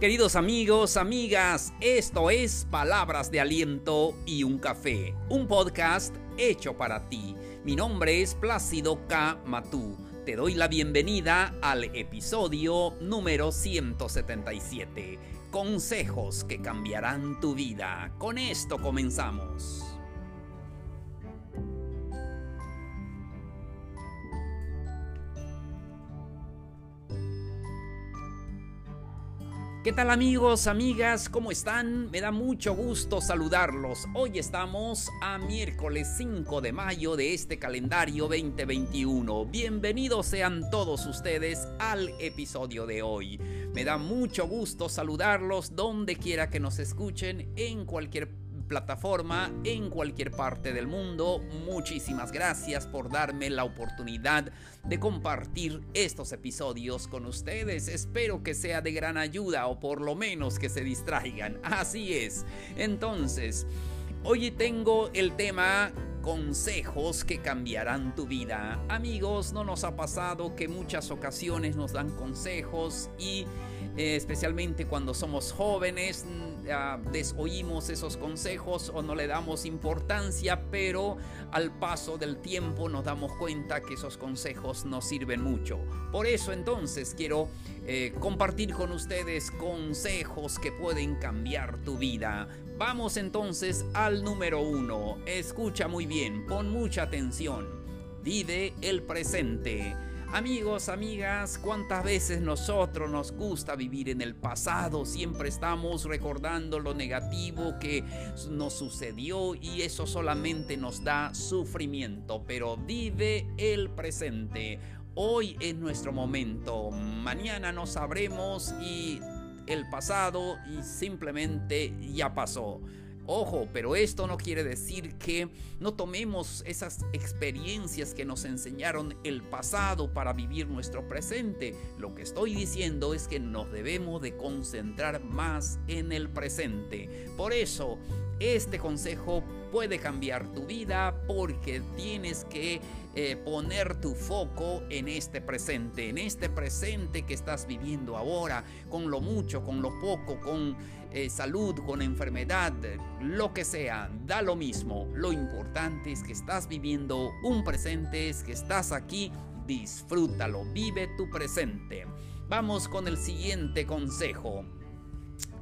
Queridos amigos, amigas, esto es Palabras de Aliento y un Café, un podcast hecho para ti. Mi nombre es Plácido K. Matú. Te doy la bienvenida al episodio número 177. Consejos que cambiarán tu vida. Con esto comenzamos. ¿Qué tal amigos, amigas? ¿Cómo están? Me da mucho gusto saludarlos. Hoy estamos a miércoles 5 de mayo de este calendario 2021. Bienvenidos sean todos ustedes al episodio de hoy. Me da mucho gusto saludarlos donde quiera que nos escuchen en cualquier plataforma en cualquier parte del mundo. Muchísimas gracias por darme la oportunidad de compartir estos episodios con ustedes. Espero que sea de gran ayuda o por lo menos que se distraigan. Así es. Entonces, hoy tengo el tema consejos que cambiarán tu vida. Amigos, ¿no nos ha pasado que muchas ocasiones nos dan consejos y eh, especialmente cuando somos jóvenes desoímos esos consejos o no le damos importancia, pero al paso del tiempo nos damos cuenta que esos consejos no sirven mucho. Por eso entonces quiero eh, compartir con ustedes consejos que pueden cambiar tu vida. Vamos entonces al número uno. Escucha muy bien, pon mucha atención. Vive el presente. Amigos, amigas, ¿cuántas veces nosotros nos gusta vivir en el pasado? Siempre estamos recordando lo negativo que nos sucedió y eso solamente nos da sufrimiento, pero vive el presente. Hoy es nuestro momento, mañana no sabremos y el pasado simplemente ya pasó. Ojo, pero esto no quiere decir que no tomemos esas experiencias que nos enseñaron el pasado para vivir nuestro presente. Lo que estoy diciendo es que nos debemos de concentrar más en el presente. Por eso, este consejo puede cambiar tu vida porque tienes que eh, poner tu foco en este presente, en este presente que estás viviendo ahora, con lo mucho, con lo poco, con eh, salud, con enfermedad, lo que sea, da lo mismo. Lo importante es que estás viviendo un presente, es que estás aquí, disfrútalo, vive tu presente. Vamos con el siguiente consejo.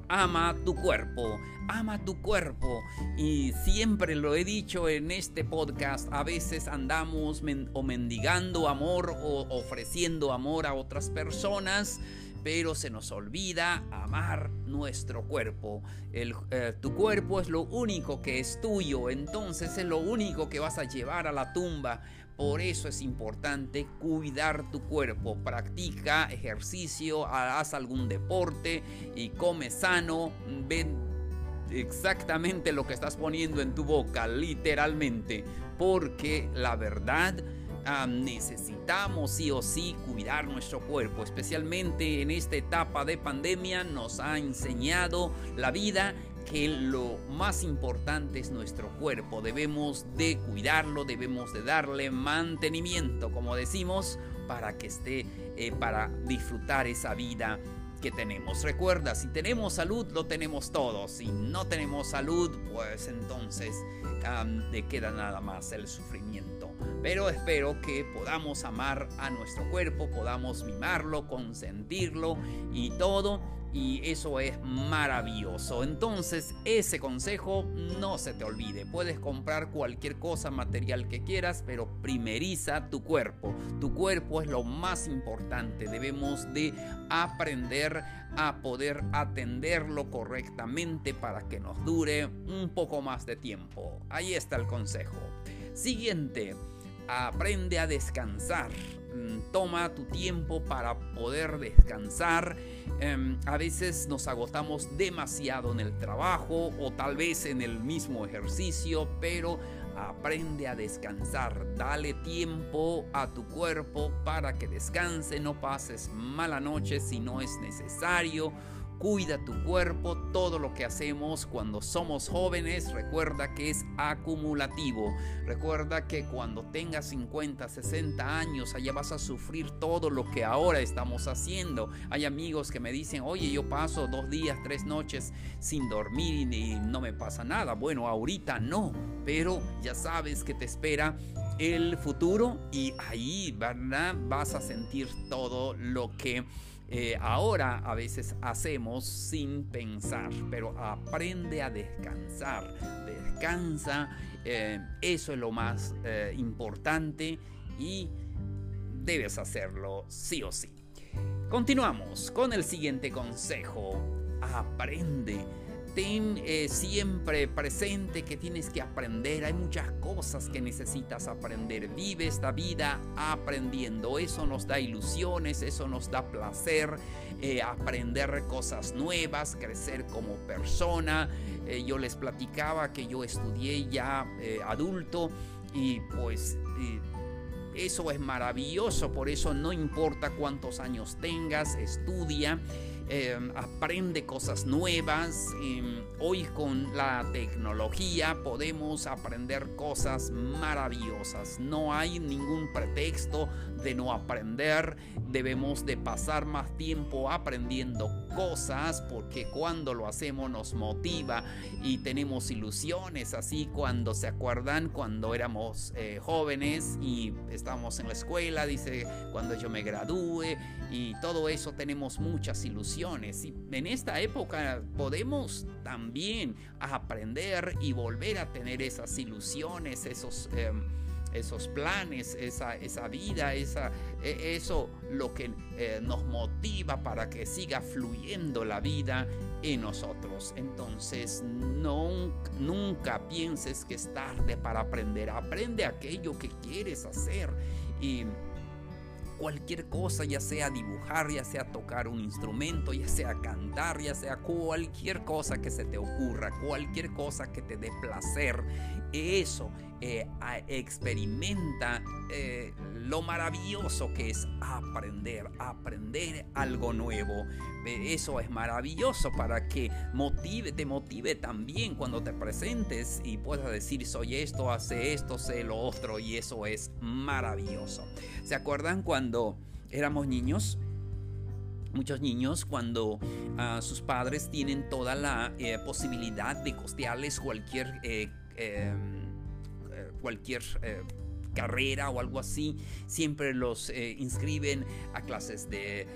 Ama tu cuerpo, ama tu cuerpo. Y siempre lo he dicho en este podcast, a veces andamos o mendigando amor o ofreciendo amor a otras personas pero se nos olvida amar nuestro cuerpo. Eh, tu cuerpo es lo único que es tuyo, entonces es lo único que vas a llevar a la tumba. Por eso es importante cuidar tu cuerpo. Practica ejercicio, haz algún deporte y come sano. Ven exactamente lo que estás poniendo en tu boca, literalmente. Porque la verdad necesitamos sí o sí cuidar nuestro cuerpo, especialmente en esta etapa de pandemia nos ha enseñado la vida que lo más importante es nuestro cuerpo, debemos de cuidarlo, debemos de darle mantenimiento, como decimos, para que esté, eh, para disfrutar esa vida que tenemos. Recuerda, si tenemos salud, lo tenemos todo. Si no tenemos salud, pues entonces te queda nada más el sufrimiento. Pero espero que podamos amar a nuestro cuerpo, podamos mimarlo, consentirlo y todo y eso es maravilloso. Entonces, ese consejo no se te olvide. Puedes comprar cualquier cosa material que quieras, pero primeriza tu cuerpo. Tu cuerpo es lo más importante. Debemos de aprender a poder atenderlo correctamente para que nos dure un poco más de tiempo. Ahí está el consejo. Siguiente, aprende a descansar. Mm, toma tu tiempo para poder descansar. Em, a veces nos agotamos demasiado en el trabajo o tal vez en el mismo ejercicio, pero aprende a descansar. Dale tiempo a tu cuerpo para que descanse. No pases mala noche si no es necesario cuida tu cuerpo, todo lo que hacemos cuando somos jóvenes, recuerda que es acumulativo. Recuerda que cuando tengas 50, 60 años, allá vas a sufrir todo lo que ahora estamos haciendo. Hay amigos que me dicen, oye, yo paso dos días, tres noches sin dormir y no me pasa nada. Bueno, ahorita no, pero ya sabes que te espera el futuro y ahí ¿verdad? vas a sentir todo lo que eh, ahora a veces hacemos sin pensar, pero aprende a descansar, descansa, eh, eso es lo más eh, importante y debes hacerlo sí o sí. Continuamos con el siguiente consejo, aprende ten eh, siempre presente que tienes que aprender. Hay muchas cosas que necesitas aprender. Vive esta vida aprendiendo. Eso nos da ilusiones, eso nos da placer. Eh, aprender cosas nuevas, crecer como persona. Eh, yo les platicaba que yo estudié ya adulto y pues... eso es maravilloso, por eso no importa cuántos años tengas, estudia. Em, aprende cosas nuevas. Em, hoy con la tecnología podemos aprender cosas maravillosas. No hay ningún pretexto de no aprender. Debemos de pasar más tiempo aprendiendo cosas porque cuando lo hacemos nos motiva y tenemos ilusiones. Así cuando se acuerdan cuando éramos eh, jóvenes y estábamos en la escuela, dice cuando yo me gradúe y todo eso tenemos muchas ilusiones. Y en esta época podemos también aprender y volver a tener esas ilusiones, esos... Em, esos planes, esa, esa vida, esa, eso lo que eh, nos motiva para que siga fluyendo la vida en nosotros. Entonces, no, nunca pienses que es tarde para aprender. Aprende aquello que quieres hacer y cualquier cosa, ya sea dibujar, ya sea tocar un instrumento, ya sea cantar, ya sea cualquier cosa que se te ocurra, cualquier cosa que te dé placer, eso eh, experimenta eh, lo maravilloso que es aprender, aprender algo nuevo. Eso es maravilloso para que motive, te motive también cuando te presentes y puedas decir soy esto, hace esto, sé lo otro y eso es maravilloso. ¿Se acuerdan cuando éramos niños? Muchos niños cuando ah, sus padres tienen toda la eh, posibilidad de costearles cualquier em, cualquier eh, carrera o algo así, siempre los eh, inscriben a clases de,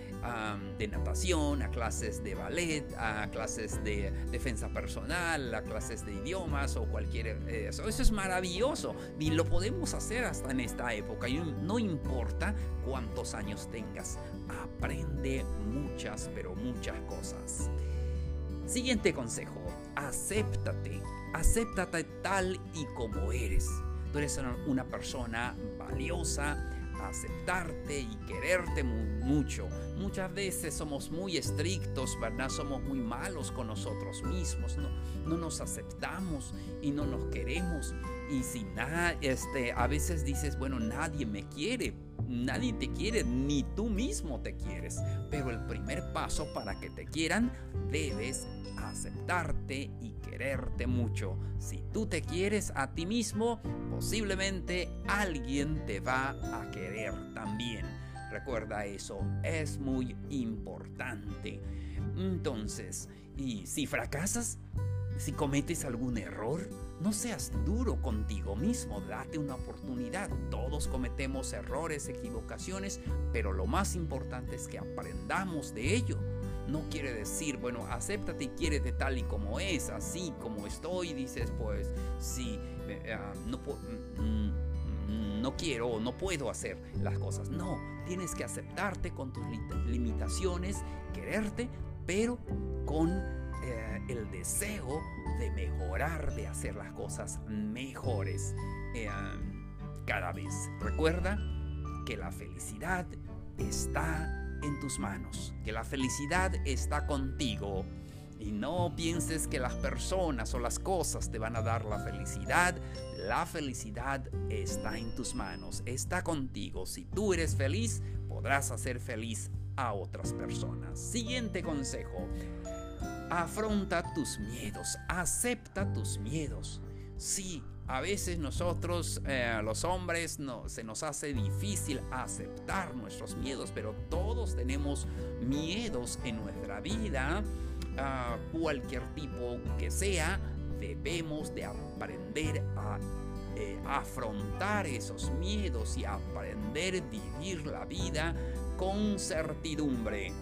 de, natación, a clases de ballet, a clases de defensa personal, a clases de idiomas o cualquier... Eh, eso. eso es maravilloso y lo podemos hacer hasta en esta época. Y no importa cuántos años tengas, aprende muchas, pero muchas cosas. Siguiente consejo, acéptate, acéptate tal y como eres. Tú eres una persona valiosa, aceptarte y quererte mucho. Muchas veces somos muy estrictos, ¿verdad? Somos muy malos con nosotros mismos, no, no nos aceptamos y no nos queremos. Y si nada, este, a veces dices, bueno, nadie me quiere, nadie te quiere, ni tú mismo te quieres. Pero el primer paso para que te quieran, debes aceptarte y quererte mucho. Si tú te quieres a ti mismo, posiblemente alguien te va a querer también. Recuerda eso, es muy importante. Entonces, ¿y si fracasas? Si cometes algún error, no seas duro contigo mismo, date una oportunidad. Todos cometemos errores, equivocaciones, pero lo más importante es que aprendamos de ello no quiere decir, bueno, acéptate y quiérete tal y como es, así como estoy, dices, pues, sí, ah, no, mm, mm, no quiero o no puedo hacer las cosas. No, tienes que aceptarte con tus limitaciones, quererte, pero con eh, el deseo de mejorar, de hacer las cosas mejores eh, cada vez. Recuerda que la felicidad está en tus manos, que la felicidad está contigo. Y no pienses que las personas o las cosas te van a dar la felicidad. La felicidad está en tus manos, está contigo. Si tú eres feliz, podrás hacer feliz a otras personas. Siguiente consejo. Afronta tus miedos, acepta tus miedos. Sí, a veces nosotros, eh, los hombres, no, se nos hace difícil aceptar nuestros miedos, pero todos tenemos miedos en nuestra vida, cualquier tipo que sea, debemos de aprender a eh, afrontar esos miedos y aprender a vivir la vida con certidumbre.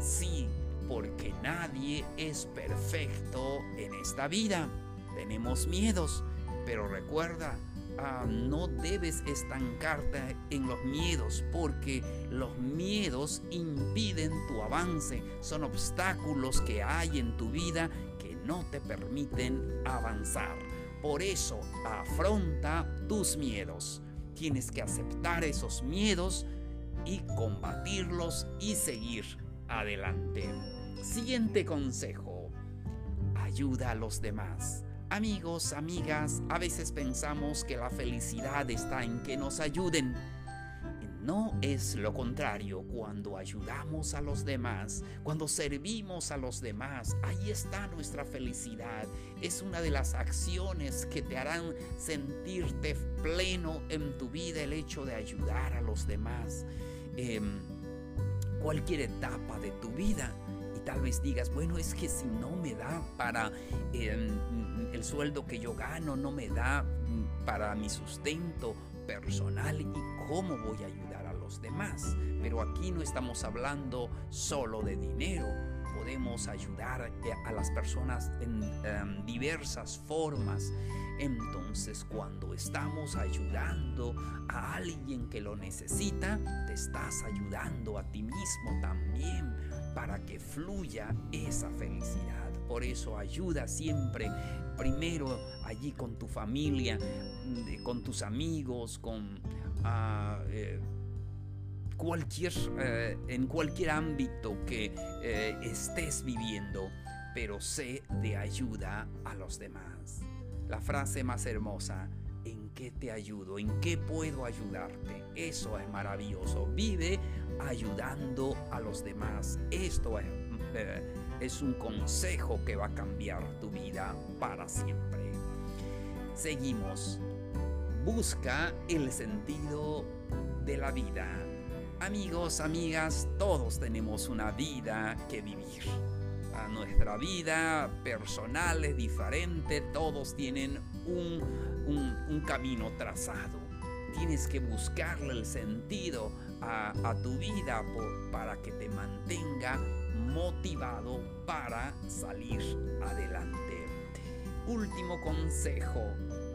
Sí, porque nadie es perfecto en esta vida. Tenemos miedos, pero recuerda, ah, no debes estancarte en los miedos porque los miedos impiden tu avance. Son obstáculos que hay en tu vida que no te permiten avanzar. Por eso, afronta tus miedos. Tienes que aceptar esos miedos y combatirlos y seguir adelante. Siguiente consejo. Ayuda a los demás. Amigos, amigas, a veces pensamos que la felicidad está en que nos ayuden. No es lo contrario, cuando ayudamos a los demás, cuando servimos a los demás, ahí está nuestra felicidad. Es una de las acciones que te harán sentirte pleno en tu vida el hecho de ayudar a los demás. Em, cualquier etapa de tu vida tal vez digas, bueno, es que si no me da para em, el sueldo que yo gano, no me da mm, para mi sustento personal y cómo voy a ayudar a los demás. Pero aquí no estamos hablando solo de dinero. Podemos ayudar a las personas en em, diversas formas. Entonces cuando estamos ayudando a alguien que lo necesita, te estás ayudando a ti mismo también para que fluya esa felicidad. Por eso ayuda siempre primero allí con tu familia, con tus amigos, con ah, eh, cualquier, eh, en cualquier ámbito que eh, estés viviendo, pero sé de ayuda a los demás. La frase más hermosa, ¿en qué te ayudo? ¿En qué puedo ayudarte? Eso es maravilloso. Vive ayudando a los demás. Esto eh, es, un consejo que va a cambiar tu vida para siempre. Seguimos. Busca el sentido de la vida. Amigos, amigas, todos tenemos una vida que vivir. Nuestra vida personal es diferente, todos tienen un camino trazado. Tienes que buscarle el sentido a, tu vida para que te mantenga motivado para salir adelante. Último consejo,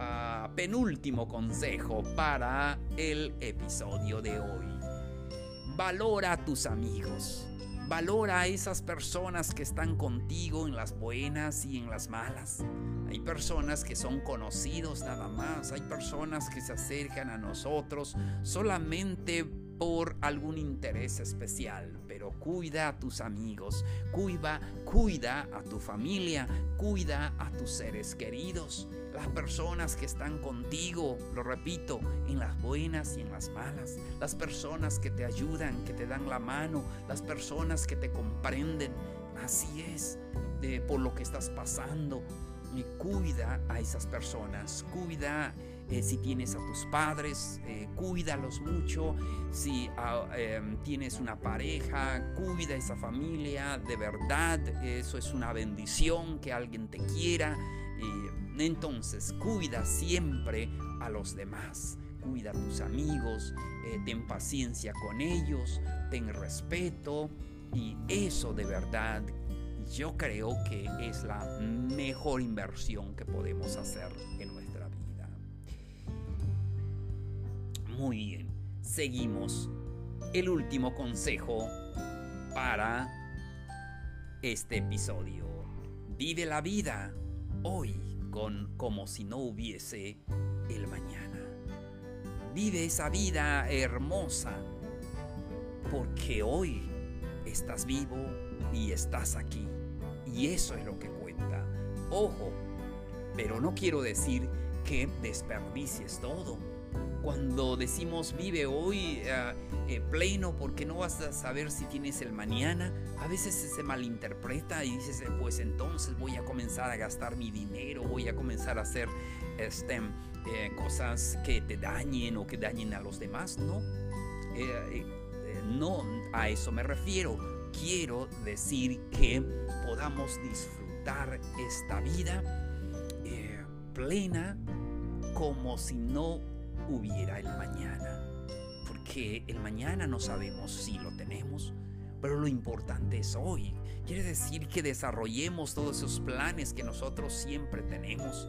ah, penúltimo consejo para el episodio de hoy. Valora a tus amigos. Valora a esas personas que están contigo en las buenas y en las malas. Hay personas que son conocidos nada más. Hay personas que se acercan a nosotros solamente por algún interés especial, pero cuida a tus amigos, cuida, cuida a tu familia, cuida a tus seres queridos, las personas que están contigo, lo repito, en las buenas y en las malas, las personas que te ayudan, que te dan la mano, las personas que te comprenden. Así es, por lo que estás pasando. Y cuida a esas personas, cuida eh, si tienes a tus padres, eh, cuídalos mucho. Si ah, em, tienes una pareja, cuida esa familia. De verdad, eso es una bendición que alguien te quiera. entonces, cuida siempre a los demás. Cuida a tus amigos, eh, ten paciencia con ellos, ten respeto. Y eso de verdad yo creo que es la mejor inversión que podemos hacer Muy bien, seguimos. El último consejo para este episodio. Vive la vida hoy con como si no hubiese el mañana. Vive esa vida hermosa porque hoy estás vivo y estás aquí. Y eso es lo que cuenta. Ojo, pero no quiero decir que desperdicies todo cuando decimos vive hoy eh, eh, pleno porque no vas a saber si tienes el mañana, a veces se malinterpreta y dices, eh, pues entonces voy a comenzar a gastar mi dinero, voy a comenzar a hacer este, cosas que te dañen o que dañen a los demás. No, no a eso me refiero. Quiero decir que podamos disfrutar esta vida plena como si no hubiera el mañana. Porque el mañana no sabemos si lo tenemos, pero lo importante es hoy. Quiere decir que desarrollemos todos esos planes que nosotros siempre tenemos.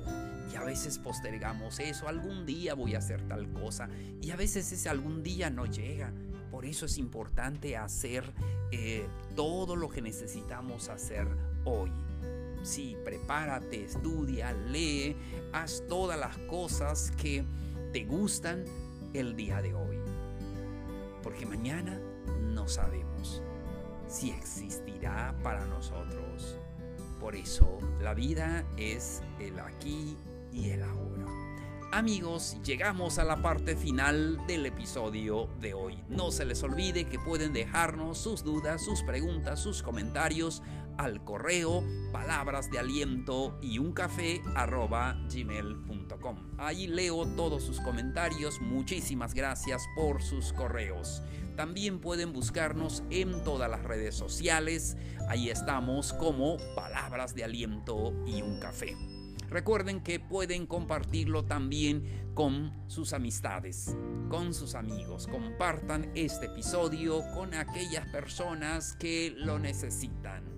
Y a veces postergamos eso, algún día voy a hacer tal cosa. Y a veces ese algún día no llega. Por eso es importante hacer eh, todo lo que necesitamos hacer hoy. Sí, prepárate, estudia, lee, haz todas las cosas que te gustan el día de hoy. Porque mañana no sabemos si existirá para nosotros. Por eso la vida es el aquí y el ahora. Amigos, llegamos a la parte final del episodio de hoy. No se les olvide que pueden dejarnos sus dudas, sus preguntas, sus comentarios al correo palabras de aliento y un café gmail.com. Ahí leo todos sus comentarios. Muchísimas gracias por sus correos. También pueden buscarnos en todas las redes sociales. Ahí estamos como palabras de aliento y un café. Recuerden que pueden compartirlo también con sus amistades, con sus amigos. Compartan este episodio con aquellas personas que lo necesitan.